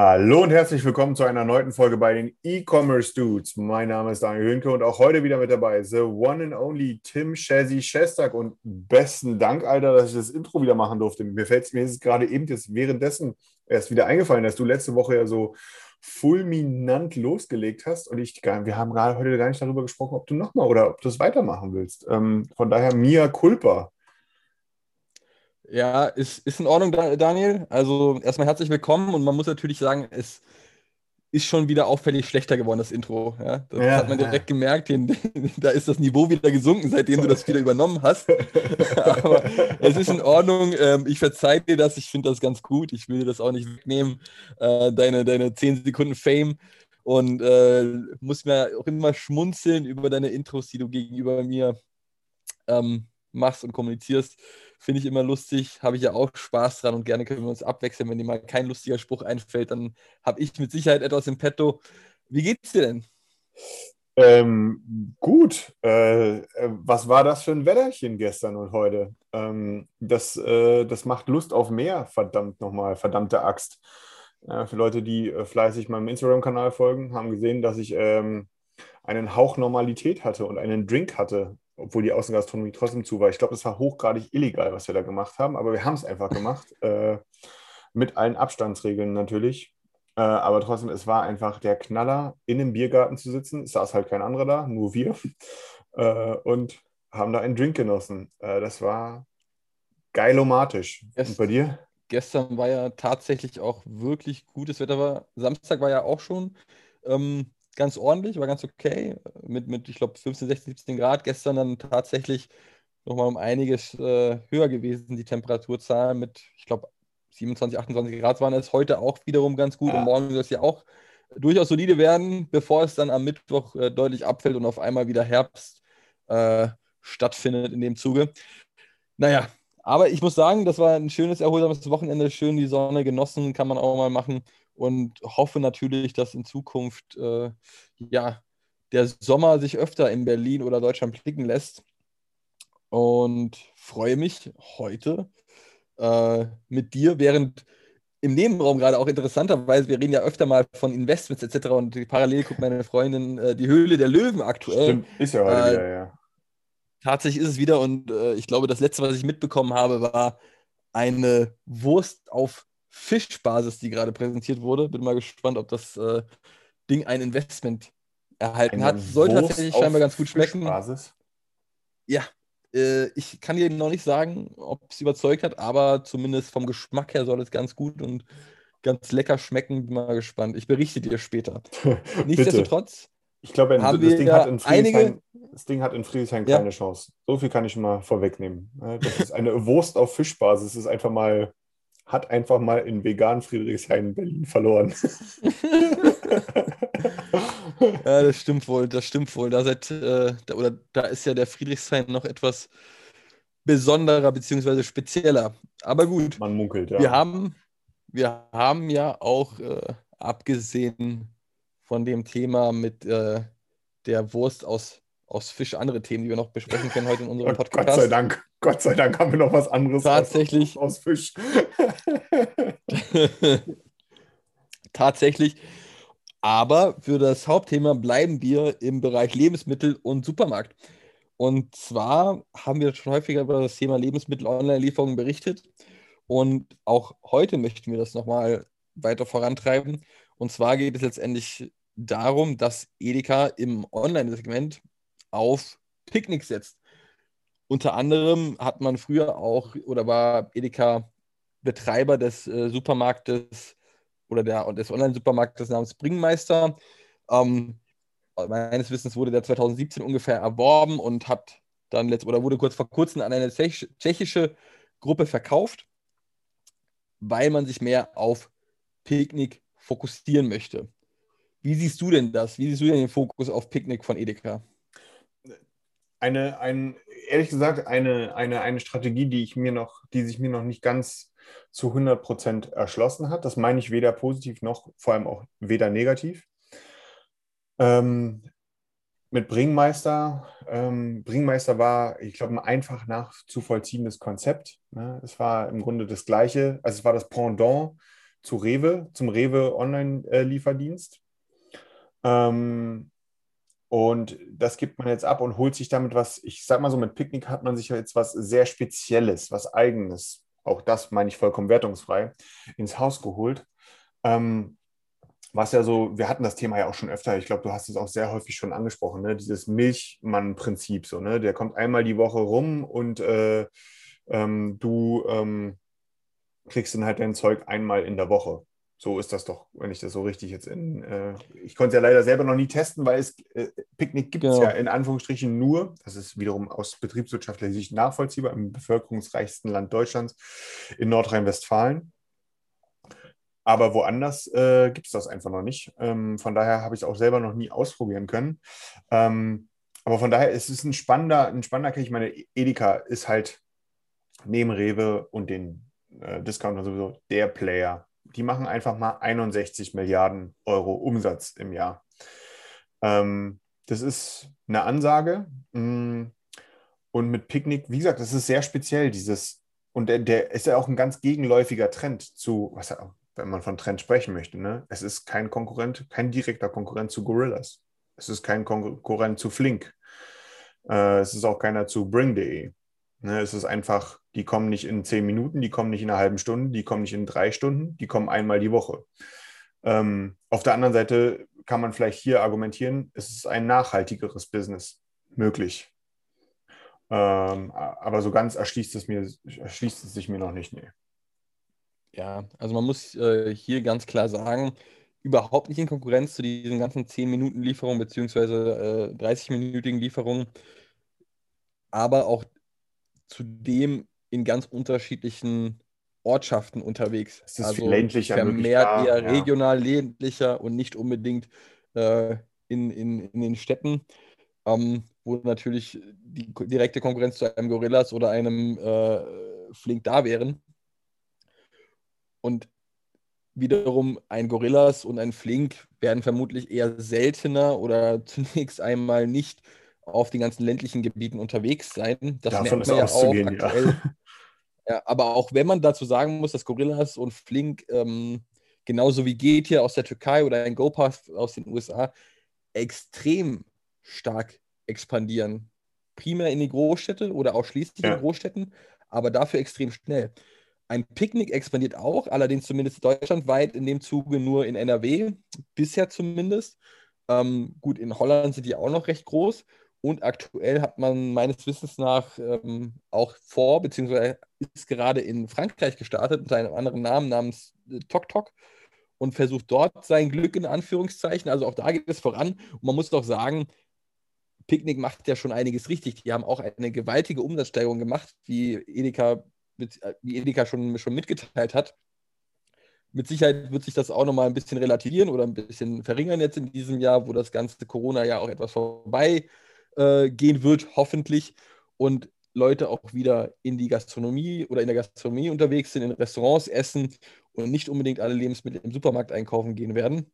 Hallo und herzlich willkommen zu einer neuen Folge bei den E-Commerce Dudes. Mein Name ist Daniel Hünke und auch heute wieder mit dabei the one and only Tim Shazzy Shestak. Und besten Dank, Alter, dass ich das Intro wieder machen durfte. Mir, fällt's, mir ist es gerade eben jetzt währenddessen erst wieder eingefallen, dass du letzte Woche ja so fulminant losgelegt hast. Und ich, wir haben gerade heute gar nicht darüber gesprochen, ob du nochmal oder ob du es weitermachen willst. Ähm, von daher, Mia Culpa. Ja, ist, ist in Ordnung, Da- Daniel. Also erstmal herzlich willkommen und man muss natürlich sagen, es ist schon wieder auffällig schlechter geworden, das Intro. Ja, das Ja. hat man direkt gemerkt. Den, da ist das Niveau wieder gesunken, seitdem du das wieder übernommen hast. Aber es ist in Ordnung. Ähm, ich verzeihe dir das. Ich finde das ganz gut. Ich will dir das auch nicht wegnehmen. Äh, deine, deine 10 Sekunden Fame. Und äh, muss mir auch immer schmunzeln über deine Intros, die du gegenüber mir ähm, machst und kommunizierst. Finde ich immer lustig, habe ich ja auch Spaß dran und gerne können wir uns abwechseln. Wenn dir mal kein lustiger Spruch einfällt, dann habe ich mit Sicherheit etwas im Petto. Wie geht's dir denn? Ähm, gut. Äh, äh, was war das für ein Wetterchen gestern und heute? Ähm, das, äh, das macht Lust auf mehr, verdammt nochmal, verdammte Axt. Äh, für Leute, die äh, fleißig meinem Instagram-Kanal folgen, haben gesehen, dass ich ähm, einen Hauch Normalität hatte und einen Drink hatte, obwohl die Außengastronomie trotzdem zu war. Ich glaube, es war hochgradig illegal, was wir da gemacht haben, aber wir haben es einfach gemacht. Äh, mit allen Abstandsregeln natürlich. Äh, aber trotzdem, es war einfach der Knaller, in einem Biergarten zu sitzen. Es saß halt kein anderer da, nur wir. Äh, und haben da einen Drink genossen. Äh, das war geilomatisch. Und bei dir? Gestern war ja tatsächlich auch wirklich gutes Wetter. War. Samstag war ja auch schon ähm, ganz ordentlich, war ganz okay. Mit, mit ich glaube, 15, 16, 17 Grad. Gestern dann tatsächlich nochmal um einiges äh, höher gewesen, die Temperaturzahlen mit, ich glaube, 27, 28 Grad waren es. Heute auch wiederum ganz gut. Ja. Und morgen soll es ja auch durchaus solide werden, bevor es dann am Mittwoch äh, deutlich abfällt und auf einmal wieder Herbst äh, stattfindet in dem Zuge. Naja, aber ich muss sagen, das war ein schönes, erholsames Wochenende, schön die Sonne genossen, kann man auch mal machen und hoffe natürlich, dass in Zukunft äh, ja, der Sommer sich öfter in Berlin oder Deutschland blicken lässt und freue mich heute äh, mit dir, während im Nebenraum gerade auch interessanterweise, wir reden ja öfter mal von Investments etc. und parallel guckt meine Freundin äh, die Höhle der Löwen aktuell. Stimmt, ist ja heute äh, wieder, ja. Tatsächlich ist es wieder und äh, ich glaube, das letzte, was ich mitbekommen habe, war eine Wurst auf Fischbasis, die gerade präsentiert wurde. Bin mal gespannt, ob das äh, Ding ein Investment erhalten hat. Soll Wurst tatsächlich scheinbar ganz gut schmecken. Fischbasis. Ja, äh, ich kann dir noch nicht sagen, ob es überzeugt hat, aber zumindest vom Geschmack her soll es ganz gut und ganz lecker schmecken. Bin mal gespannt. Ich berichte dir später. Nichtsdestotrotz, Ich glaube, das, wir Ding ja hat in einige- das Ding hat in Friedrichshain Ja. keine Chance. So viel kann ich schon mal vorwegnehmen. Äh, Das ist eine Wurst auf Fischbasis. Das ist einfach mal, hat einfach mal in vegan Friedrichshain Berlin verloren. Ja, das stimmt wohl, das stimmt wohl. Da, seid, äh, da, oder, da ist ja der Friedrichshain noch etwas besonderer bzw. spezieller. Aber gut, Man munkelt, ja. wir, haben, wir haben ja auch, äh, abgesehen von dem Thema mit äh, der Wurst aus, aus Fisch, andere Themen, die wir noch besprechen können heute in unserem Podcast. Gott sei Dank. Gott sei Dank haben wir noch was anderes Tatsächlich. aus, aus Fisch. Tatsächlich. Aber für das Hauptthema bleiben wir im Bereich Lebensmittel und Supermarkt. Und zwar haben wir schon häufiger über das Thema Lebensmittel-Online-Lieferungen berichtet. Und auch heute möchten wir das nochmal weiter vorantreiben. Und zwar geht es letztendlich darum, dass Edeka im Online-Segment auf Picknick setzt. Unter anderem hat man früher auch oder war Edeka Betreiber des äh, Supermarktes oder der, des Online-Supermarktes namens Bringmeister. Ähm, meines Wissens wurde der 2017 ungefähr erworben und hat dann letzt, oder wurde kurz vor kurzem an eine tschech- tschechische Gruppe verkauft, weil man sich mehr auf Picknick fokussieren möchte. Wie siehst du denn das? Wie siehst du denn den Fokus auf Picknick von Edeka? Eine, ein, ehrlich gesagt, eine, eine, eine Strategie, die ich mir noch, die sich mir noch nicht ganz zu 100 Prozent erschlossen hat. Das meine ich weder positiv noch vor allem auch weder negativ. Ähm, mit Bringmeister. Ähm, Bringmeister war, ich glaube, ein einfach nachzuvollziehendes Konzept. Ne? Es war im Grunde das gleiche, also es war das Pendant zu Rewe, zum Rewe Online-Lieferdienst. Ähm, und das gibt man jetzt ab und holt sich damit was, ich sag mal so, mit Picknick hat man sich jetzt was sehr Spezielles, was Eigenes, auch das meine ich vollkommen wertungsfrei, ins Haus geholt. Ähm, was ja so, wir hatten das Thema ja auch schon öfter, ich glaube, du hast es auch sehr häufig schon angesprochen, ne? dieses Milchmann-Prinzip, so, ne? der kommt einmal die Woche rum und äh, ähm, du ähm, kriegst dann halt dein Zeug einmal in der Woche. So ist das doch, wenn ich das so richtig jetzt in. Äh, ich konnte es ja leider selber noch nie testen, weil es äh, Picknick gibt es Genau. ja in Anführungsstrichen nur. Das ist wiederum aus betriebswirtschaftlicher Sicht nachvollziehbar im bevölkerungsreichsten Land Deutschlands in Nordrhein-Westfalen. Aber woanders äh, gibt es das einfach noch nicht. Ähm, von daher habe ich es auch selber noch nie ausprobieren können. Ähm, aber von daher ist es ein spannender, ein spannender Case. Ich meine, Edeka ist halt neben Rewe und den äh, Discounter sowieso der Player. Die machen einfach mal 61 Milliarden Euro Umsatz im Jahr. Ähm, das ist eine Ansage. Mm. Und mit Picknick, wie gesagt, das ist sehr speziell, dieses, und der, der ist ja auch ein ganz gegenläufiger Trend zu, was wenn man von Trend sprechen möchte, ne? Es ist kein Konkurrent, kein direkter Konkurrent zu Gorillas. Es ist kein Konkurrent zu Flink. Äh, es ist auch keiner zu Bring.de. Ne, es ist einfach, die kommen nicht in zehn Minuten, die kommen nicht in einer halben Stunde, die kommen nicht in drei Stunden, die kommen einmal die Woche. Ähm, auf der anderen Seite kann man vielleicht hier argumentieren, es ist ein nachhaltigeres Business möglich. Ähm, aber so ganz erschließt es, mir, erschließt es sich mir noch nicht. Nee. Ja, also man muss äh, hier ganz klar sagen, überhaupt nicht in Konkurrenz zu diesen ganzen 10-Minuten-Lieferungen beziehungsweise äh, 30-minütigen Lieferungen, aber auch zudem in ganz unterschiedlichen Ortschaften unterwegs. Es ist also viel ländlicher vermehrt eher ja. regional ländlicher und nicht unbedingt äh, in, in, in den Städten, ähm, wo natürlich die direkte Konkurrenz zu einem Gorillas oder einem äh, Flink da wären. Und wiederum ein Gorillas und ein Flink werden vermutlich eher seltener oder zunächst einmal nicht auf den ganzen ländlichen Gebieten unterwegs sein. Das Davon merkt ist man ja auch auszugehen, ja. aktuell. Ja, aber auch wenn man dazu sagen muss, dass Gorillas und Flink ähm, genauso wie Getir aus der Türkei oder ein GoPass aus den USA extrem stark expandieren. Primär in die Großstädte oder ausschließlich Ja. in Großstädten, aber dafür extrem schnell. Ein Picknick expandiert auch, allerdings zumindest deutschlandweit in dem Zuge nur in NRW, bisher zumindest. Ähm, gut, in Holland sind die auch noch recht groß. Und aktuell hat man meines Wissens nach ähm, auch vor, beziehungsweise ist gerade in Frankreich gestartet unter einem anderen Namen namens äh, Tok Tok und versucht dort sein Glück in Anführungszeichen. Also auch da geht es voran. Und man muss doch sagen, Picknick macht ja schon einiges richtig. Die haben auch eine gewaltige Umsatzsteigerung gemacht, wie Edeka, mit- äh, wie Edeka schon, schon mitgeteilt hat. Mit Sicherheit wird sich das auch nochmal ein bisschen relativieren oder ein bisschen verringern jetzt in diesem Jahr, wo das ganze Corona-Jahr auch etwas vorbei äh, gehen wird, hoffentlich. Und Leute auch wieder in die Gastronomie oder in der Gastronomie unterwegs sind, in Restaurants essen und nicht unbedingt alle Lebensmittel im Supermarkt einkaufen gehen werden.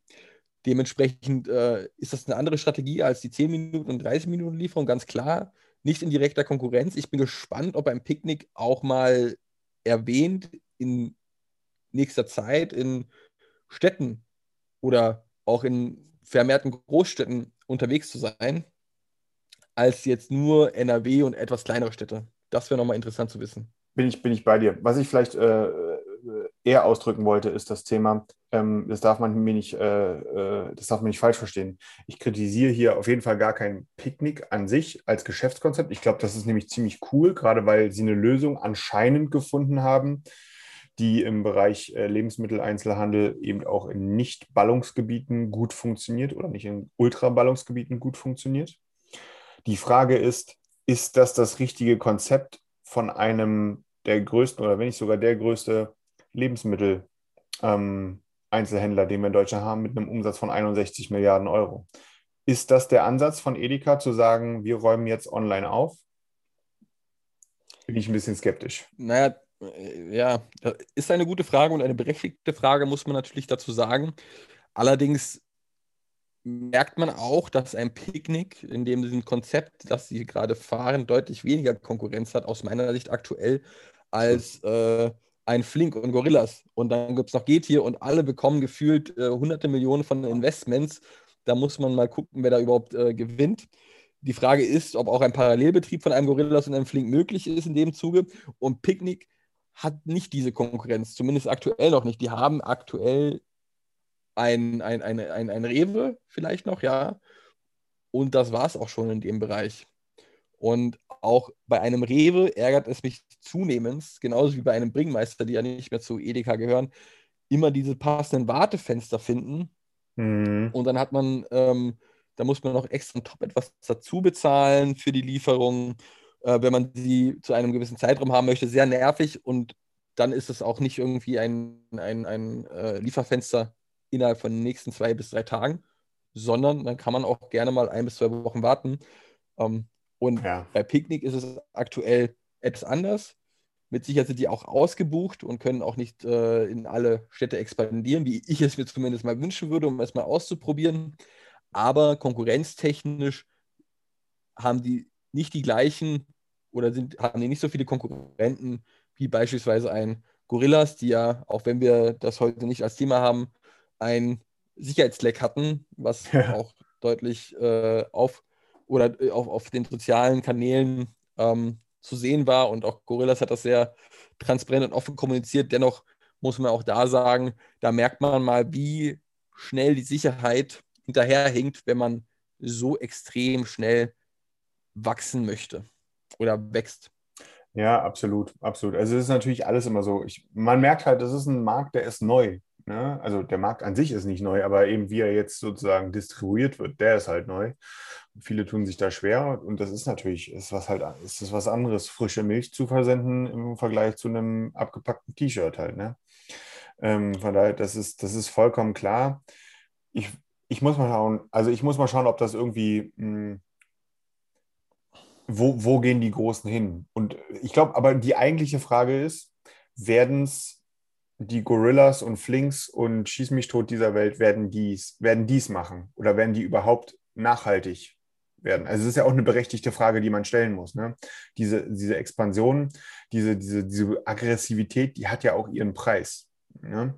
Dementsprechend äh, ist das eine andere Strategie als die 10 Minuten und 30 Minuten Lieferung, ganz klar. Nicht in direkter Konkurrenz. Ich bin gespannt, ob ein Picknick auch mal erwähnt in nächster Zeit in Städten oder auch in vermehrten Großstädten unterwegs zu sein, als jetzt nur NRW und etwas kleinere Städte. Das wäre nochmal interessant zu wissen. Bin ich, bin ich bei dir. Was ich vielleicht äh, eher ausdrücken wollte, ist das Thema, ähm, das darf man mir nicht, äh, äh, das darf man nicht falsch verstehen. Ich kritisiere hier auf jeden Fall gar kein Picknick an sich als Geschäftskonzept. Ich glaube, das ist nämlich ziemlich cool, gerade weil sie eine Lösung anscheinend gefunden haben, die im Bereich äh, Lebensmitteleinzelhandel eben auch in Nicht-Ballungsgebieten gut funktioniert oder nicht in Ultra-Ballungsgebieten gut funktioniert. Die Frage ist, ist das das richtige Konzept von einem der größten oder wenn nicht sogar der größte Lebensmittel-Einzelhändler, ähm, den wir in Deutschland haben, mit einem Umsatz von 61 Milliarden Euro. Ist das der Ansatz von Edeka zu sagen, wir räumen jetzt online auf? Bin ich ein bisschen skeptisch. Naja, äh, ja, ist eine gute Frage und eine berechtigte Frage, muss man natürlich dazu sagen. Allerdings merkt man auch, dass ein Picknick in dem Konzept, das sie gerade fahren, deutlich weniger Konkurrenz hat, aus meiner Sicht aktuell, als äh, ein Flink und Gorillas. Und dann gibt es noch Geht hier und alle bekommen gefühlt äh, hunderte Millionen von Investments. Da muss man mal gucken, wer da überhaupt äh, gewinnt. Die Frage ist, ob auch ein Parallelbetrieb von einem Gorillas und einem Flink möglich ist in dem Zuge. Und Picknick hat nicht diese Konkurrenz, zumindest aktuell noch nicht. Die haben aktuell ein, ein, ein, ein, ein Rewe vielleicht noch, ja. Und das war es auch schon in dem Bereich. Und auch bei einem Rewe ärgert es mich zunehmend, genauso wie bei einem Bringmeister, die ja nicht mehr zu Edeka gehören, immer diese passenden Wartefenster finden. Mhm. Und dann hat man, ähm, da muss man noch extra top etwas dazu bezahlen für die Lieferung, äh, wenn man sie zu einem gewissen Zeitraum haben möchte. Sehr nervig und dann ist es auch nicht irgendwie ein, ein, ein äh, Lieferfenster innerhalb von den nächsten zwei bis drei Tagen, sondern dann kann man auch gerne mal ein bis zwei Wochen warten. Ähm, und ja. bei Picknick ist es aktuell etwas anders. Mit Sicherheit sind die auch ausgebucht und können auch nicht äh, in alle Städte expandieren, wie ich es mir zumindest mal wünschen würde, um es mal auszuprobieren. Aber konkurrenztechnisch haben die nicht die gleichen oder sind, haben die nicht so viele Konkurrenten wie beispielsweise ein Gorillas, die ja, auch wenn wir das heute nicht als Thema haben, ein Sicherheitsleck hatten, was ja. auch deutlich äh, auf oder äh, auf, auf den sozialen Kanälen ähm, zu sehen war. Und auch Gorillas hat das sehr transparent und offen kommuniziert. Dennoch muss man auch da sagen, da merkt man mal, wie schnell die Sicherheit hinterherhinkt, wenn man so extrem schnell wachsen möchte oder wächst. Ja, absolut, absolut. Also es ist natürlich alles immer so. Ich, man merkt halt, das ist ein Markt, der ist neu. Ne? Also der Markt an sich ist nicht neu, aber eben wie er jetzt sozusagen distribuiert wird, der ist halt neu. Viele tun sich da schwer und das ist natürlich ist was halt ist das was anderes, frische Milch zu versenden im Vergleich zu einem abgepackten T-Shirt halt. Ne? Ähm, von daher, das ist, das ist vollkommen klar. Ich, ich muss mal schauen, also ich muss mal schauen, ob das irgendwie mh, hm, wo, wo gehen die Großen hin? Und ich glaube, aber die eigentliche Frage ist, werden es die Gorillas und Flinks und Schieß mich tot dieser Welt werden dies, werden dies machen oder werden die überhaupt nachhaltig werden? Also es ist ja auch eine berechtigte Frage, die man stellen muss. Ne? Diese, diese Expansion, diese, diese, diese Aggressivität, die hat ja auch ihren Preis. Ne?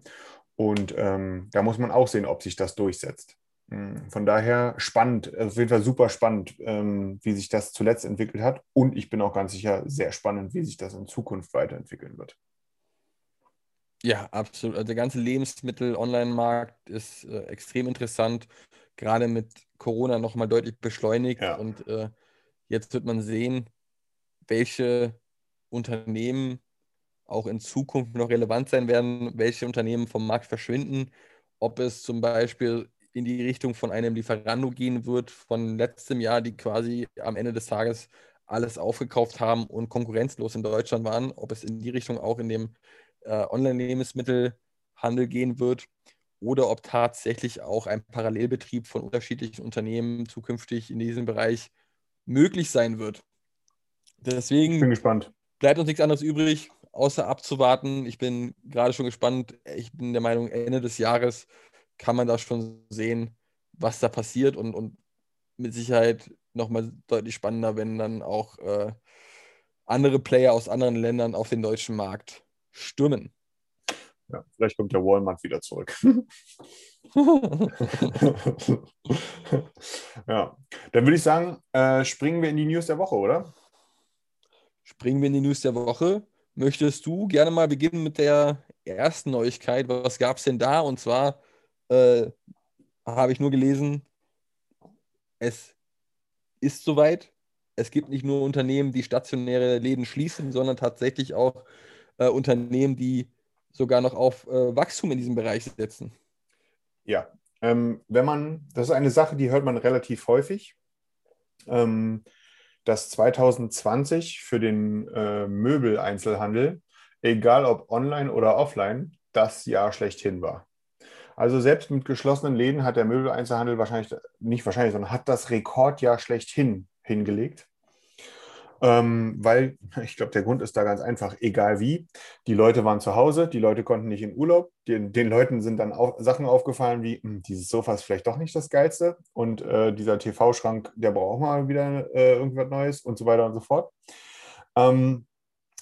Und ähm, da muss man auch sehen, ob sich das durchsetzt. Hm, von daher spannend, auf jeden Fall super spannend, ähm, wie sich das zuletzt entwickelt hat. Und ich bin auch ganz sicher sehr spannend, wie sich das in Zukunft weiterentwickeln wird. Ja, absolut. Also der ganze Lebensmittel-Online-Markt ist äh, extrem interessant, gerade mit Corona nochmal deutlich beschleunigt. Ja. Und äh, jetzt wird man sehen, welche Unternehmen auch in Zukunft noch relevant sein werden, welche Unternehmen vom Markt verschwinden, ob es zum Beispiel in die Richtung von einem Lieferando gehen wird von letztem Jahr, die quasi am Ende des Tages alles aufgekauft haben und konkurrenzlos in Deutschland waren, ob es in die Richtung auch in dem äh, Online-Lebensmittelhandel gehen wird oder ob tatsächlich auch ein Parallelbetrieb von unterschiedlichen Unternehmen zukünftig in diesem Bereich möglich sein wird. Deswegen ich bin gespannt. bleibt uns nichts anderes übrig, außer abzuwarten. Ich bin gerade schon gespannt. Ich bin der Meinung, Ende des Jahres kann man da schon sehen, was da passiert und, und mit Sicherheit nochmal deutlich spannender, wenn dann auch äh, andere Player aus anderen Ländern auf den deutschen Markt stürmen. Ja, vielleicht kommt der Walmart wieder zurück. ja, dann würde ich sagen, äh, springen wir in die News der Woche, oder? Springen wir in die News der Woche. Möchtest du gerne mal beginnen mit der ersten Neuigkeit? Was gab es denn da? Und zwar äh, habe ich nur gelesen, es ist soweit. Es gibt nicht nur Unternehmen, die stationäre Läden schließen, sondern tatsächlich auch äh, Unternehmen, die sogar noch auf äh, Wachstum in diesem Bereich setzen. Ja, ähm, wenn man, das ist eine Sache, die hört man relativ häufig. Ähm, dass 2020 für den äh, Möbeleinzelhandel, egal ob online oder offline, das Jahr schlechthin war. Also selbst mit geschlossenen Läden hat der Möbeleinzelhandel wahrscheinlich, nicht wahrscheinlich, sondern hat das Rekordjahr schlechthin hingelegt. Ähm, weil, ich glaube, der Grund ist da ganz einfach, egal wie. Die Leute waren zu Hause, die Leute konnten nicht in Urlaub. Den, den Leuten sind dann auch Sachen aufgefallen wie, hm, dieses Sofa ist vielleicht doch nicht das Geilste und äh, dieser TV-Schrank, der braucht mal wieder äh, irgendwas Neues und so weiter und so fort. Ähm,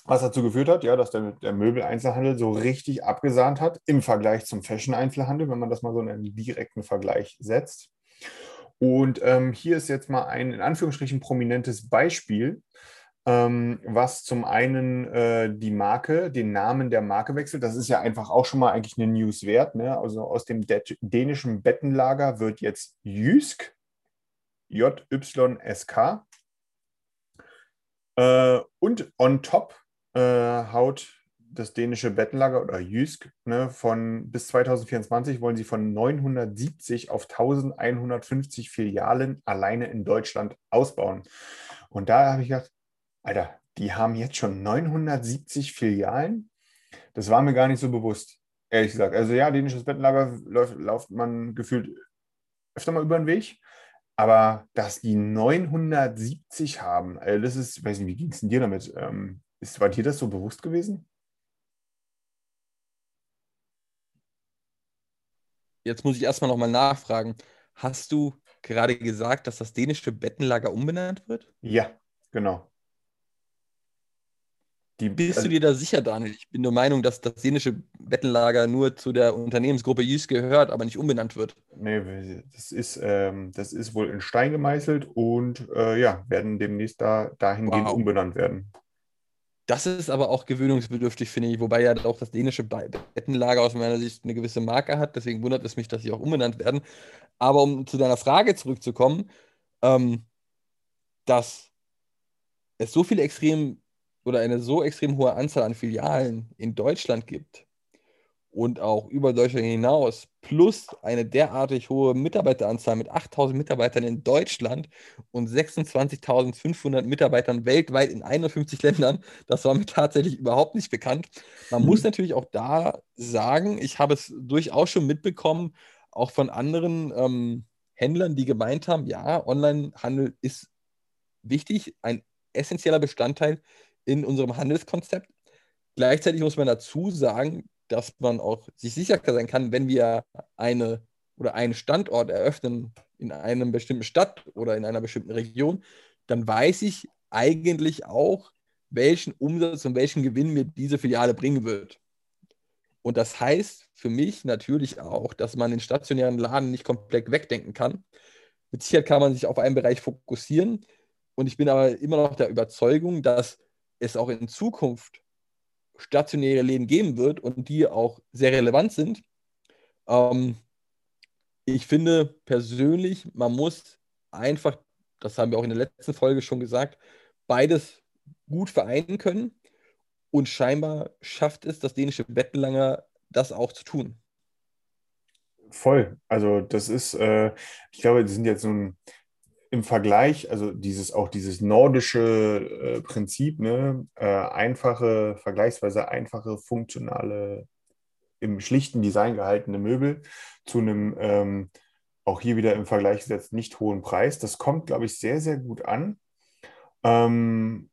was dazu geführt hat, ja, dass der, der Möbel-Einzelhandel so richtig abgesahnt hat im Vergleich zum Fashion-Einzelhandel, wenn man das mal so in einen direkten Vergleich setzt. Und ähm, hier ist jetzt mal ein in Anführungsstrichen prominentes Beispiel, ähm, was zum einen äh, die Marke, den Namen der Marke wechselt. Das ist ja einfach auch schon mal eigentlich eine News wert. Ne? Also aus dem dänischen Bettenlager wird jetzt Jysk, J-Y-S-K. Äh, und on top äh, haut das dänische Bettenlager oder Jysk ne, von bis 2024 wollen sie von 970 auf 1150 Filialen alleine in Deutschland ausbauen. Und da habe ich gedacht, Alter, die haben jetzt schon 970 Filialen. Das war mir gar nicht so bewusst, ehrlich gesagt. Also ja, dänisches Bettenlager läuft, läuft man gefühlt öfter mal über den Weg. Aber dass die 970 haben, also das ist, ich weiß nicht, wie ging es denn dir damit? Ähm, ist, war dir das so bewusst gewesen? Jetzt muss ich erstmal nochmal nachfragen. Hast du gerade gesagt, dass das dänische Bettenlager umbenannt wird? Ja, genau. Die, Bist also, du dir da sicher, Daniel? Ich bin der Meinung, dass das dänische Bettenlager nur zu der Unternehmensgruppe Jys gehört, aber nicht umbenannt wird. Nee, das ist, ähm, das ist wohl in Stein gemeißelt und äh, ja, werden demnächst da, dahingehend wow. umbenannt werden. Das ist aber auch gewöhnungsbedürftig, finde ich, wobei ja auch das dänische Bettenlager aus meiner Sicht eine gewisse Marke hat. Deswegen wundert es mich, dass sie auch umbenannt werden. Aber um zu deiner Frage zurückzukommen, ähm, dass es so viele extrem oder eine so extrem hohe Anzahl an Filialen in Deutschland gibt und auch über Deutschland hinaus, plus eine derartig hohe Mitarbeiteranzahl mit 8000 Mitarbeitern in Deutschland und 26.500 Mitarbeitern weltweit in 51 Ländern, das war mir tatsächlich überhaupt nicht bekannt. Man mhm. muss natürlich auch da sagen, ich habe es durchaus schon mitbekommen, auch von anderen ähm, Händlern, die gemeint haben, ja, Onlinehandel ist wichtig, ein essentieller Bestandteil in unserem Handelskonzept. Gleichzeitig muss man dazu sagen, dass man auch sich sicher sein kann, wenn wir eine oder einen Standort eröffnen in einer bestimmten Stadt oder in einer bestimmten Region, dann weiß ich eigentlich auch, welchen Umsatz und welchen Gewinn mir diese Filiale bringen wird. Und das heißt für mich natürlich auch, dass man den stationären Laden nicht komplett wegdenken kann. Mit Sicherheit kann man sich auf einen Bereich fokussieren. Und ich bin aber immer noch der Überzeugung, dass es auch in Zukunft stationäre Läden geben wird und die auch sehr relevant sind. Ähm, ich finde persönlich, man muss einfach, das haben wir auch in der letzten Folge schon gesagt, beides gut vereinen können. Und scheinbar schafft es das dänische Bettenlanger, das auch zu tun. Voll. Also das ist, äh, ich glaube, die sind jetzt so ein, im Vergleich, also dieses auch dieses nordische äh, Prinzip, ne, äh, einfache, vergleichsweise einfache, funktionale, im schlichten Design gehaltene Möbel zu einem ähm, auch hier wieder im Vergleich gesetzt nicht hohen Preis. Das kommt, glaube ich, sehr, sehr gut an. Ähm,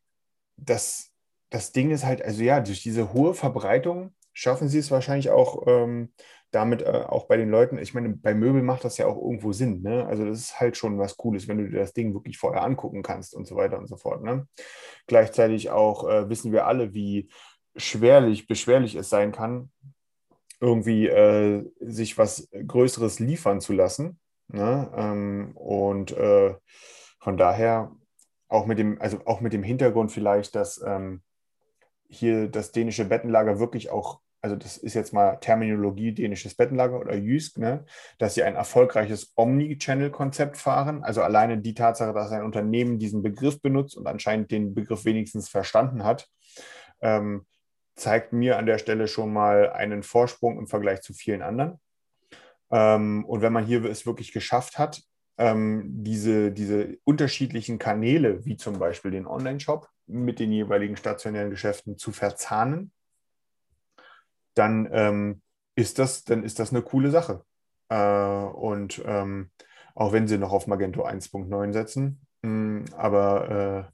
das, das Ding ist halt, also ja, durch diese hohe Verbreitung schaffen sie es wahrscheinlich auch ähm, damit äh, auch bei den Leuten, ich meine, bei Möbel macht das ja auch irgendwo Sinn. Ne? Also das ist halt schon was Cooles, wenn du dir das Ding wirklich vorher angucken kannst und so weiter und so fort. Ne? Gleichzeitig auch äh, wissen wir alle, wie schwerlich, beschwerlich es sein kann, irgendwie äh, sich was Größeres liefern zu lassen. Ne? Ähm, und äh, von daher auch mit dem, also auch mit dem Hintergrund vielleicht, dass ähm, hier das dänische Bettenlager wirklich auch also das ist jetzt mal Terminologie dänisches Bettenlager oder Jysk, ne, dass sie ein erfolgreiches Omni-Channel-Konzept fahren. Also alleine die Tatsache, dass ein Unternehmen diesen Begriff benutzt und anscheinend den Begriff wenigstens verstanden hat, ähm, zeigt mir an der Stelle schon mal einen Vorsprung im Vergleich zu vielen anderen. Ähm, und wenn man hier es wirklich geschafft hat, ähm, diese, diese unterschiedlichen Kanäle, wie zum Beispiel den Online-Shop, mit den jeweiligen stationären Geschäften zu verzahnen, dann ähm, ist das, dann ist das eine coole Sache. Äh, und ähm, auch wenn sie noch auf Magento 1.9 setzen, mh, hm, aber äh,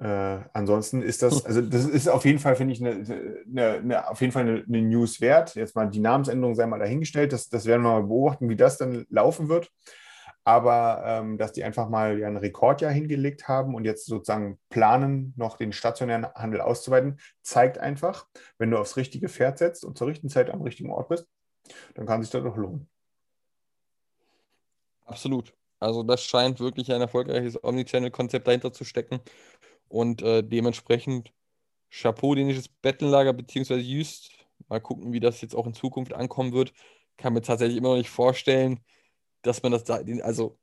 äh, ansonsten ist das, also das ist auf jeden Fall, finde ich, eine, eine, eine, auf jeden Fall eine, eine, News wert. Jetzt mal die Namensänderung sei mal dahingestellt. Das, das werden wir mal beobachten, wie das dann laufen wird. Aber ähm, dass die einfach mal ja ein Rekordjahr hingelegt haben und jetzt sozusagen planen, noch den stationären Handel auszuweiten, zeigt einfach, wenn du aufs richtige Pferd setzt und zur richtigen Zeit am richtigen Ort bist, dann kann sich das doch lohnen. Absolut. Also das scheint wirklich ein erfolgreiches Omnichannel-Konzept dahinter zu stecken. Und äh, dementsprechend Chapeau, dänisches Bettenlager beziehungsweise Jüst. Mal gucken, wie das jetzt auch in Zukunft ankommen wird. Kann mir tatsächlich immer noch nicht vorstellen, dass man das da, also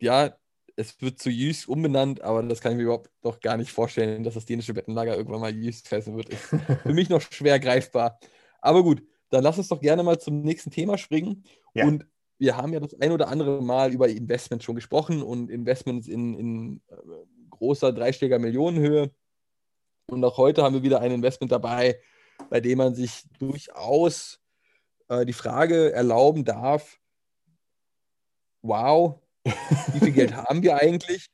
ja, es wird zu Jüst umbenannt, aber das kann ich mir überhaupt noch gar nicht vorstellen, dass das dänische Bettenlager irgendwann mal Jüst heißen wird. Ist für mich noch schwer greifbar. Aber gut, dann lass uns doch gerne mal zum nächsten Thema springen. Ja. Und wir haben ja das ein oder andere Mal über Investments schon gesprochen und Investments in, in äh, großer dreistelliger Millionenhöhe. Und auch heute haben wir wieder ein Investment dabei, bei dem man sich durchaus äh, die Frage erlauben darf, wow, wie viel Geld haben wir eigentlich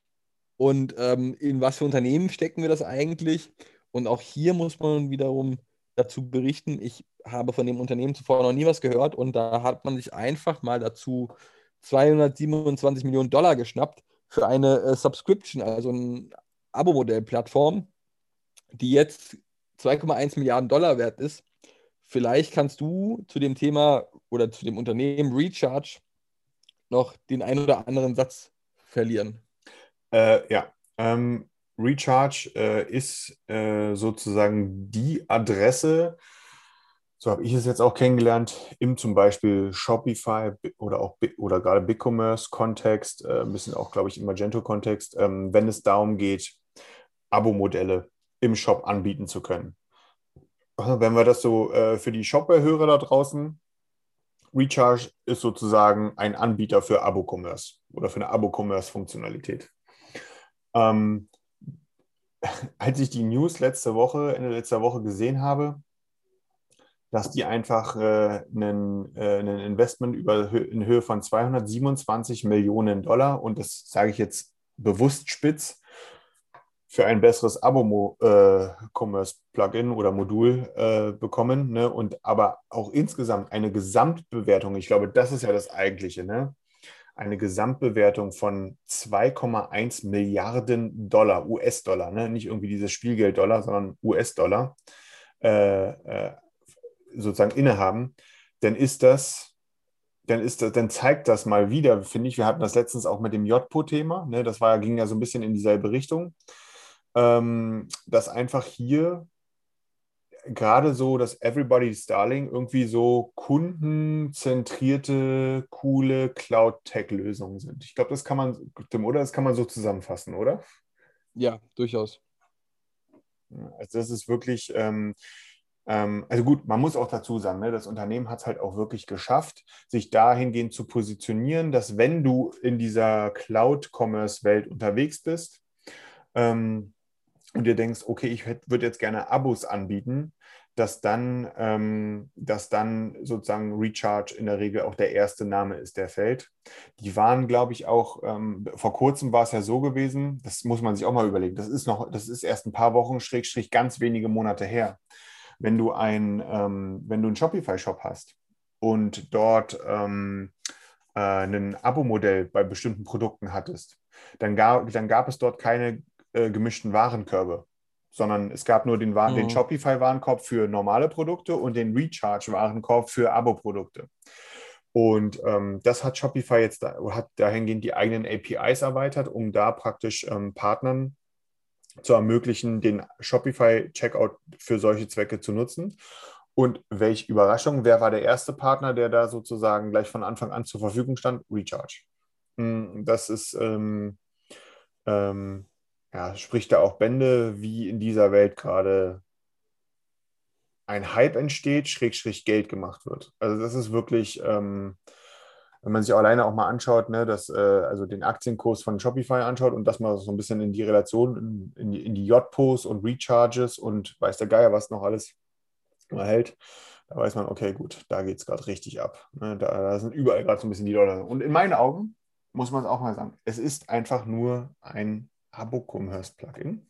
und ähm, in was für Unternehmen stecken wir das eigentlich? Und auch hier muss man wiederum dazu berichten, ich habe von dem Unternehmen zuvor noch nie was gehört und da hat man sich einfach mal dazu 227 Millionen Dollar geschnappt für eine äh, Subscription, also ein Abo-Modell-Plattform, die jetzt 2,1 Milliarden Dollar wert ist. Vielleicht kannst du zu dem Thema oder zu dem Unternehmen Recharge noch den einen oder anderen Satz verlieren. Äh, ja, ähm, Recharge äh, ist äh, sozusagen die Adresse, so habe ich es jetzt auch kennengelernt, im zum Beispiel Shopify oder auch oder gerade BigCommerce-Kontext, äh, ein bisschen auch, glaube ich, im Magento-Kontext, ähm, wenn es darum geht, Abo-Modelle im Shop anbieten zu können. Wenn wir das so äh, für die Shopware-Hörer da draußen, Recharge ist sozusagen ein Anbieter für Abo-Commerce oder für eine Abo-Commerce-Funktionalität. Ähm, als ich die News letzte Woche, Ende letzter Woche gesehen habe, dass die einfach äh, einen, äh, einen Investment über, in Höhe von 227 Millionen Dollar, und das sage ich jetzt bewusst spitz, für ein besseres Abo-Commerce-Plugin äh, oder Modul äh, bekommen. Ne? Und aber auch insgesamt eine Gesamtbewertung, ich glaube, das ist ja das Eigentliche, ne? eine Gesamtbewertung von 2,1 Milliarden Dollar, US-Dollar, ne? nicht irgendwie dieses Spielgeld-Dollar, sondern US-Dollar. Äh, äh, sozusagen innehaben, dann ist das, dann ist das, dann zeigt das mal wieder, finde ich. Wir hatten das letztens auch mit dem JPO-Thema, ne? das war, ging ja so ein bisschen in dieselbe Richtung, ähm, dass einfach hier gerade so das Everybody's Darling irgendwie so kundenzentrierte, coole Cloud-Tech-Lösungen sind. Ich glaube, das kann man, Tim, oder? Das kann man so zusammenfassen, oder? Ja, durchaus. Also das ist wirklich, ähm, ähm, also gut, man muss auch dazu sagen, ne, das Unternehmen hat es halt auch wirklich geschafft, sich dahingehend zu positionieren, dass wenn du in dieser Cloud-Commerce-Welt unterwegs bist ähm, und dir denkst, okay, ich würde jetzt gerne Abos anbieten, dass dann, ähm, dass dann sozusagen Recharge in der Regel auch der erste Name ist, der fällt. Die waren, glaube ich, auch, ähm, vor kurzem war es ja so gewesen, das muss man sich auch mal überlegen, das ist noch, das ist erst ein paar Wochen, Schrägstrich, ganz wenige Monate her wenn du ein, ähm, wenn du einen Shopify-Shop hast und dort ähm, äh, ein Abo-Modell bei bestimmten Produkten hattest, dann gab, dann gab es dort keine äh, gemischten Warenkörbe, sondern es gab nur den, mhm. den Shopify-Warenkorb für normale Produkte und den Recharge-Warenkorb für Abo-Produkte. Und ähm, das hat Shopify jetzt da, hat dahingehend die eigenen APIs erweitert, um da praktisch ähm, Partnern zu ermöglichen, den Shopify-Checkout für solche Zwecke zu nutzen. Und welche Überraschung, wer war der erste Partner, der da sozusagen gleich von Anfang an zur Verfügung stand? Recharge. Hm, das ist, ähm, ähm, ja, spricht da auch Bände, wie in dieser Welt gerade ein Hype entsteht, schräg, schräg Geld gemacht wird. Also das ist wirklich, ähm, wenn man sich alleine auch mal anschaut, ne, dass, äh, also den Aktienkurs von Shopify anschaut und das mal so ein bisschen in die Relation, in, in die, in die JPOs und Recharges und weiß der Geier, was noch alles hält, da weiß man, okay, gut, da geht es gerade richtig ab. Ne, da, da, sind überall gerade so ein bisschen die Dollar. Und in meinen Augen muss man es auch mal sagen, es ist einfach nur ein Abo-Commerce-Plugin.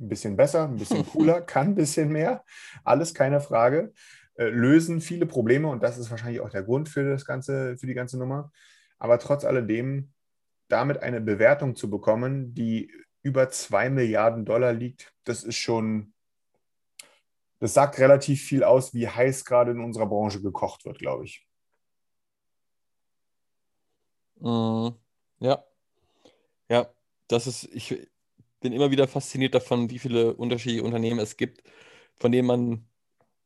Ein bisschen besser, ein bisschen cooler, kann ein bisschen mehr, alles keine Frage. Äh, lösen viele Probleme und das ist wahrscheinlich auch der Grund für das ganze, für die ganze Nummer. Aber trotz alledem, damit eine Bewertung zu bekommen, die über 2 Milliarden Dollar liegt, das ist schon, das sagt relativ viel aus, wie heiß gerade in unserer Branche gekocht wird, glaube ich. Mhm. Ja. Ja, das ist, ich bin immer wieder fasziniert davon, wie viele unterschiedliche Unternehmen es gibt, von denen man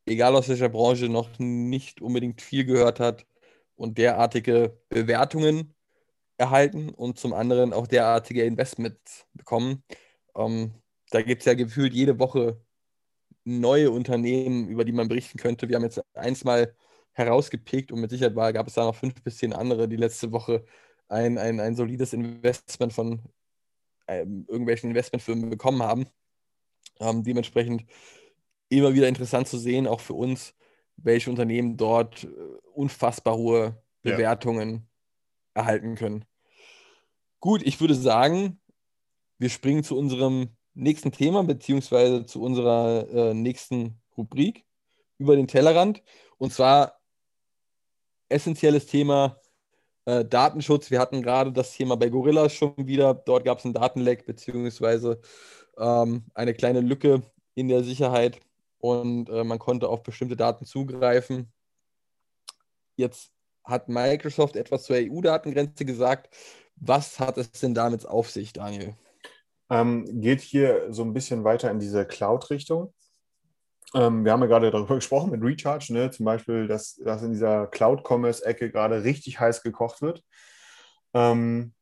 egal aus welcher Branche, noch nicht unbedingt viel gehört hat und derartige Bewertungen erhalten und zum anderen auch derartige Investments bekommen. Ähm, da gibt es ja gefühlt jede Woche neue Unternehmen, über die man berichten könnte. Wir haben jetzt eins mal herausgepickt und mit Sicherheit war, gab es da noch fünf bis zehn andere, die letzte Woche ein, ein, ein solides Investment von ähm, irgendwelchen Investmentfirmen bekommen haben. Ähm, dementsprechend immer wieder interessant zu sehen, auch für uns, welche Unternehmen dort äh, unfassbar hohe Bewertungen ja. erhalten können. Gut, ich würde sagen, wir springen zu unserem nächsten Thema, beziehungsweise zu unserer äh, nächsten Rubrik über den Tellerrand. Und zwar essentielles Thema äh, Datenschutz. Wir hatten gerade das Thema bei Gorilla schon wieder. Dort gab es einen Datenleck, beziehungsweise ähm, eine kleine Lücke in der Sicherheit und äh, man konnte auf bestimmte Daten zugreifen. Jetzt hat Microsoft etwas zur EU-Datengrenze gesagt. Was hat es denn damit auf sich, Daniel? Ähm, geht hier so ein bisschen weiter in diese Cloud-Richtung. Ähm, wir haben ja gerade darüber gesprochen mit Recharge, ne? zum Beispiel, dass das in dieser Cloud-Commerce-Ecke gerade richtig heiß gekocht wird. Ähm,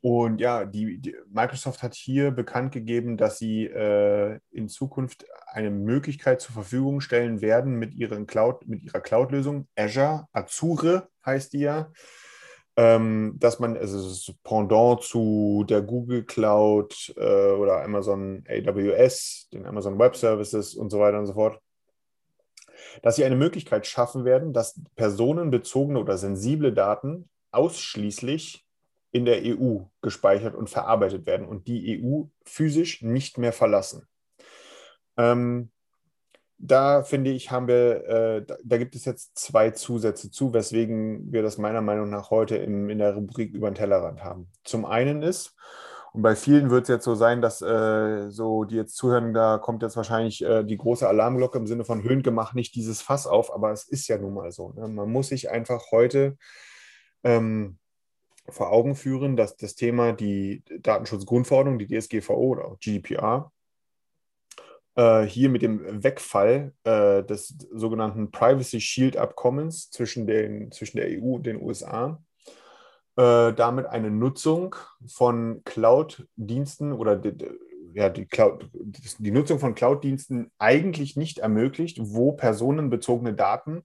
und ja, die, die, Microsoft hat hier bekannt gegeben, dass sie äh, in Zukunft eine Möglichkeit zur Verfügung stellen werden mit, ihren Cloud, mit ihrer Cloud-Lösung. Azure, Azure heißt die ja. Ähm, dass man, also das Pendant zu der Google Cloud äh, oder Amazon AWS, den Amazon Web Services und so weiter und so fort, dass sie eine Möglichkeit schaffen werden, dass personenbezogene oder sensible Daten ausschließlich in der EU gespeichert und verarbeitet werden und die EU physisch nicht mehr verlassen. Ähm, da finde ich, haben wir, äh, da, gibt es jetzt zwei Zusätze zu, weswegen wir das meiner Meinung nach heute im, in der Rubrik über den Tellerrand haben. Zum einen ist, und bei vielen wird es jetzt so sein, dass äh, so, die jetzt zuhören, da kommt jetzt wahrscheinlich äh, die große Alarmglocke im Sinne von macht nicht dieses Fass auf, aber es ist ja nun mal so. Ne? Man muss sich einfach heute ähm, vor Augen führen, dass das Thema die Datenschutzgrundverordnung, die DSGVO oder auch GDPR, hier mit dem Wegfall äh, des sogenannten Privacy Shield Abkommens zwischen, den, zwischen der EU und den USA äh, damit eine Nutzung von Cloud-Diensten oder ja, die, Cloud, die Nutzung von Cloud-Diensten eigentlich nicht ermöglicht, wo personenbezogene Daten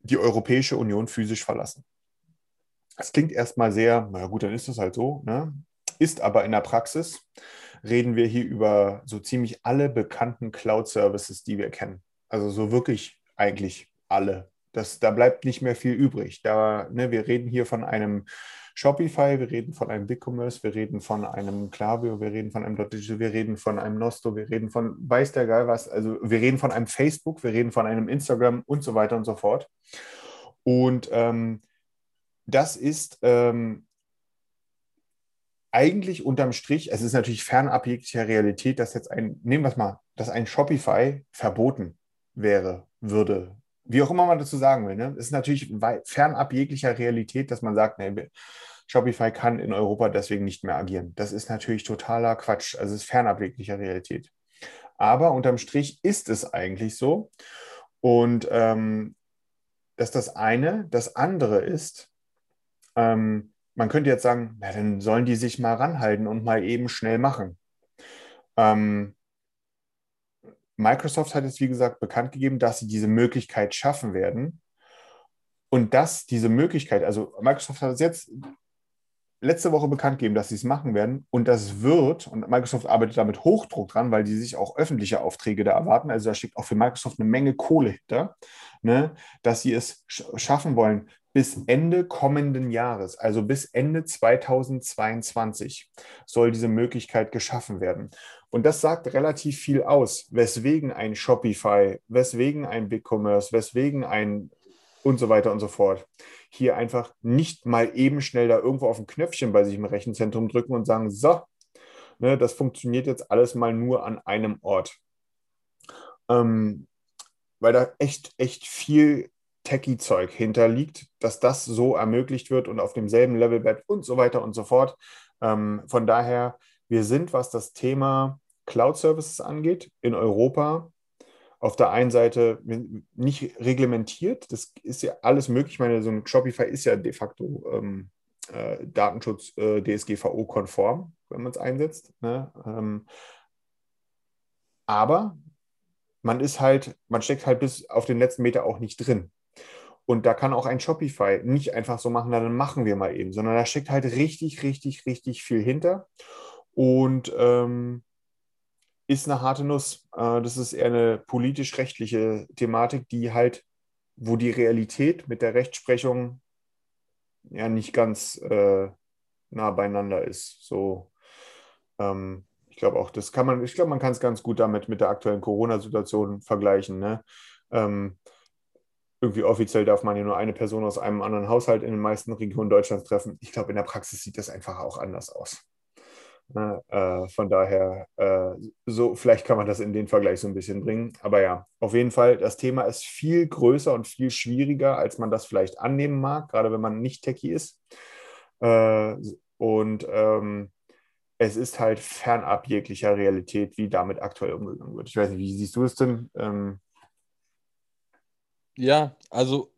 die Europäische Union physisch verlassen. Das klingt erstmal sehr, na gut, dann ist das halt so. Ne? Ist aber in der Praxis, reden wir hier über so ziemlich alle bekannten Cloud-Services, die wir kennen. Also so wirklich eigentlich alle. Das, da bleibt nicht mehr viel übrig. Da, ne, wir reden hier von einem Shopify, wir reden von einem BigCommerce, wir reden von einem Klaviyo, wir reden von einem Digital, wir reden von einem Nosto, wir reden von weiß der Geil was, also wir reden von einem Facebook, wir reden von einem Instagram und so weiter und so fort. Und ähm, das ist ähm, eigentlich unterm Strich, es ist natürlich fernab jeglicher Realität, dass jetzt ein, nehmen wir es mal, dass ein Shopify verboten wäre, würde. Wie auch immer man dazu sagen will. Ne? Es ist natürlich fernab jeglicher Realität, dass man sagt, nee, Shopify kann in Europa deswegen nicht mehr agieren. Das ist natürlich totaler Quatsch. Also es ist fernab jeglicher Realität. Aber unterm Strich ist es eigentlich so. Und ähm, dass das eine, das andere ist, ähm, man könnte jetzt sagen, na, dann sollen die sich mal ranhalten und mal eben schnell machen. Ähm, Microsoft hat jetzt, wie gesagt, bekannt gegeben, dass sie diese Möglichkeit schaffen werden. und das, diese Möglichkeit, also Microsoft hat es jetzt letzte Woche bekannt gegeben, dass sie es machen werden. Und das wird, und Microsoft arbeitet da mit Hochdruck dran, weil die sich auch öffentliche Aufträge da erwarten. Also da steckt auch für Microsoft eine Menge Kohle hinter, ne, dass sie es schaffen wollen, bis Ende kommenden Jahres, also bis Ende 2022, soll diese Möglichkeit geschaffen werden. Und das sagt relativ viel aus, weswegen ein Shopify, weswegen ein BigCommerce, weswegen ein und so weiter und so fort. Hier einfach nicht mal eben schnell da irgendwo auf ein Knöpfchen bei sich im Rechenzentrum drücken und sagen, so, ne, das funktioniert jetzt alles mal nur an einem Ort. Ähm, weil da echt, echt viel Techie-Zeug hinterliegt, dass das so ermöglicht wird und auf demselben Level bleibt und so weiter und so fort. Ähm, von daher, wir sind, was das Thema Cloud-Services angeht, in Europa auf der einen Seite nicht reglementiert, das ist ja alles möglich. Ich meine, so ein Shopify ist ja de facto ähm, äh, Datenschutz äh, wenn man es einsetzt. Ne? Ähm, aber man ist halt, man steckt halt bis auf den letzten Meter auch nicht drin. Und da kann auch ein Shopify nicht einfach so machen, dann machen wir mal eben, sondern da steckt halt richtig, richtig, richtig viel hinter. Und ähm, ist eine harte Nuss. Äh, das ist eher eine politisch-rechtliche Thematik, die halt, wo die Realität mit der Rechtsprechung ja nicht ganz äh, nah beieinander ist. So, ähm, ich glaube auch, das kann man, ich glaube, man kann es ganz gut damit mit der aktuellen Corona-Situation vergleichen. Ne? Ähm, irgendwie offiziell darf man ja nur eine Person aus einem anderen Haushalt in den meisten Regionen Deutschlands treffen. Ich glaube, in der Praxis sieht das einfach auch anders aus. Ne? Äh, von daher, äh, so vielleicht kann man das in den Vergleich so ein bisschen bringen. Aber ja, auf jeden Fall, das Thema ist viel größer und viel schwieriger, als man das vielleicht annehmen mag, gerade wenn man nicht Techie ist. Äh, und ähm, es ist halt fernab jeglicher Realität, wie damit aktuell umgegangen wird. Ich weiß nicht, wie siehst du es denn? Ähm, ja, also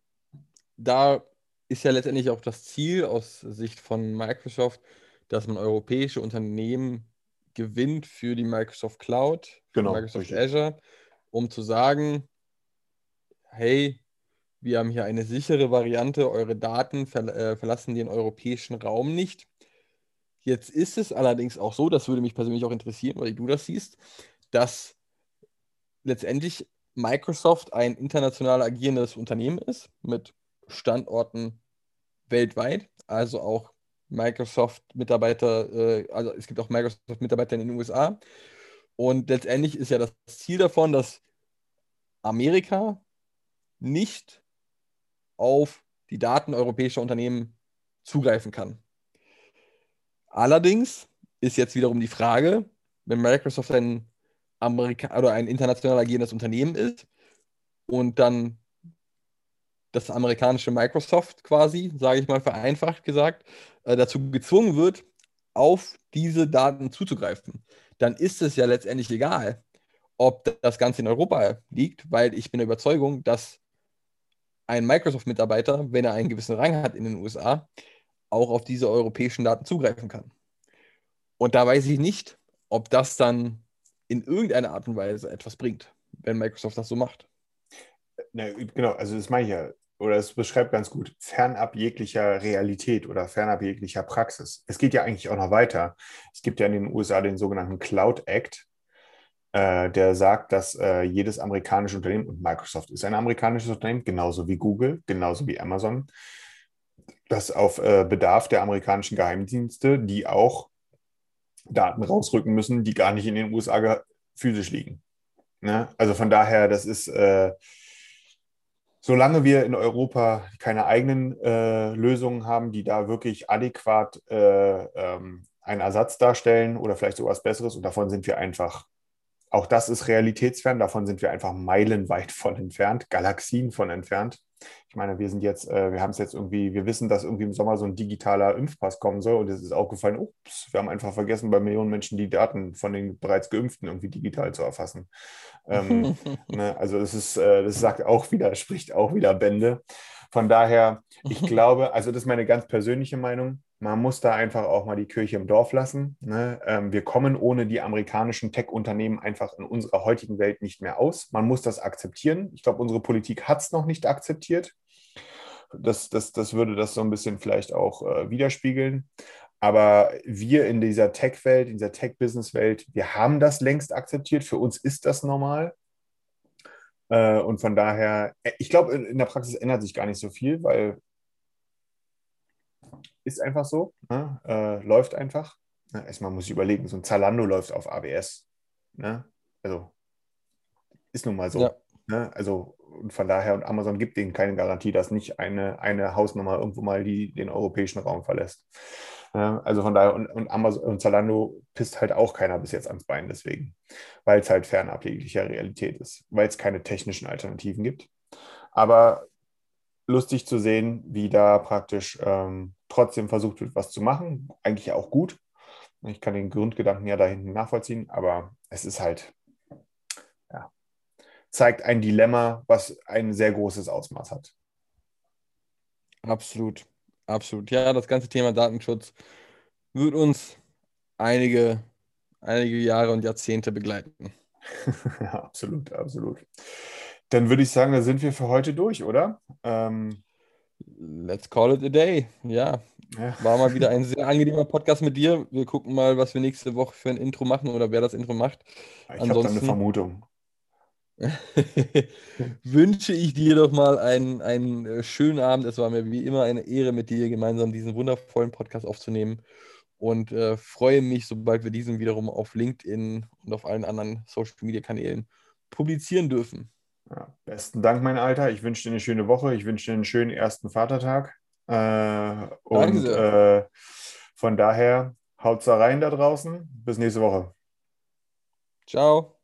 da ist ja letztendlich auch das Ziel aus Sicht von Microsoft, dass man europäische Unternehmen gewinnt für die Microsoft Cloud, genau, Microsoft richtig. Azure, um zu sagen, hey, wir haben hier eine sichere Variante, eure Daten ver äh, verlassen den europäischen Raum nicht. Jetzt ist es allerdings auch so, das würde mich persönlich auch interessieren, weil du das siehst, dass letztendlich Microsoft ein international agierendes Unternehmen ist mit Standorten weltweit, also auch Microsoft-Mitarbeiter, äh, also es gibt auch Microsoft-Mitarbeiter in den USA. Und letztendlich ist ja das Ziel davon, dass Amerika nicht auf die Daten europäischer Unternehmen zugreifen kann. Allerdings ist jetzt wiederum die Frage, wenn Microsoft ein Amerika oder ein international agierendes Unternehmen ist und dann das amerikanische Microsoft quasi, sage ich mal vereinfacht gesagt, äh, dazu gezwungen wird, auf diese Daten zuzugreifen, dann ist es ja letztendlich egal, ob das Ganze in Europa liegt, weil ich bin der Überzeugung, dass ein Microsoft-Mitarbeiter, wenn er einen gewissen Rang hat in den USA, auch auf diese europäischen Daten zugreifen kann. Und da weiß ich nicht, ob das dann in irgendeiner Art und Weise etwas bringt, wenn Microsoft das so macht. Na, genau, also das meine ich ja oder es beschreibt ganz gut, fernab jeglicher Realität oder fernab jeglicher Praxis. Es geht ja eigentlich auch noch weiter. Es gibt ja in den USA den sogenannten Cloud Act, äh, der sagt, dass äh, jedes amerikanische Unternehmen, und Microsoft ist ein amerikanisches Unternehmen, genauso wie Google, genauso wie Amazon, dass auf äh, Bedarf der amerikanischen Geheimdienste, die auch Daten rausrücken müssen, die gar nicht in den USA physisch liegen. Ne? Also von daher, das ist äh, solange wir in Europa keine eigenen äh, Lösungen haben, die da wirklich adäquat äh, ähm, einen Ersatz darstellen oder vielleicht sowas Besseres, und davon sind wir einfach, auch das ist realitätsfern, davon sind wir einfach meilenweit von entfernt, Galaxien von entfernt. Ich meine, wir sind jetzt, äh, wir haben es jetzt irgendwie, wir wissen, dass irgendwie im Sommer so ein digitaler Impfpass kommen soll und es ist aufgefallen, ups, wir haben einfach vergessen, bei Millionen Menschen die Daten von den bereits Geimpften irgendwie digital zu erfassen. Ähm, ne, also es ist, äh, das sagt auch wieder, spricht auch wieder Bände. Von daher, ich glaube, also das ist meine ganz persönliche Meinung, man muss da einfach auch mal die Kirche im Dorf lassen. Ne? Ähm, wir kommen ohne die amerikanischen Tech-Unternehmen einfach in unserer heutigen Welt nicht mehr aus. Man muss das akzeptieren. Ich glaube, unsere Politik hat es noch nicht akzeptiert. Das, das, das würde das so ein bisschen vielleicht auch äh, widerspiegeln. Aber wir in dieser Tech-Welt, in dieser Tech-Business-Welt, wir haben das längst akzeptiert. Für uns ist das normal. Äh, und von daher, äh, ich glaube, in der Praxis ändert sich gar nicht so viel, weil ist einfach so, ne? äh, läuft einfach. Na, erstmal muss ich überlegen, so ein Zalando läuft auf ABS. Ne? Also ist nun mal so. Ja. Ne? Also und von daher, und Amazon gibt denen keine Garantie, dass nicht eine, eine Hausnummer irgendwo mal die, den europäischen Raum verlässt. Ja, also von daher, und, und Amazon und Zalando pisst halt auch keiner bis jetzt ans Bein deswegen, weil es halt fernab jeglicher Realität ist, weil es keine technischen Alternativen gibt. Aber lustig zu sehen, wie da praktisch ähm, trotzdem versucht wird, was zu machen. Eigentlich auch gut. Ich kann den Grundgedanken ja da hinten nachvollziehen, aber es ist halt, ja, zeigt ein Dilemma, was ein sehr großes Ausmaß hat. Absolut, absolut. Ja, das ganze Thema Datenschutz wird uns einige, einige Jahre und Jahrzehnte begleiten. ja, absolut, absolut. Dann würde ich sagen, da sind wir für heute durch, oder? Ähm, Let's call it a day. Ja, ja. war mal wieder ein sehr angenehmer Podcast mit dir. Wir gucken mal, was wir nächste Woche für ein Intro machen oder wer das Intro macht. Ich habe da eine Vermutung. wünsche ich dir doch mal einen, einen äh, schönen Abend. Es war mir wie immer eine Ehre, mit dir gemeinsam diesen wundervollen Podcast aufzunehmen und äh, freue mich, sobald wir diesen wiederum auf LinkedIn und auf allen anderen Social-Media-Kanälen publizieren dürfen. Ja, besten Dank, mein Alter. Ich wünsche dir eine schöne Woche. Ich wünsche dir einen schönen ersten Vatertag. Äh, und sehr. äh, von daher, haut's da rein da draußen. Bis nächste Woche. Ciao.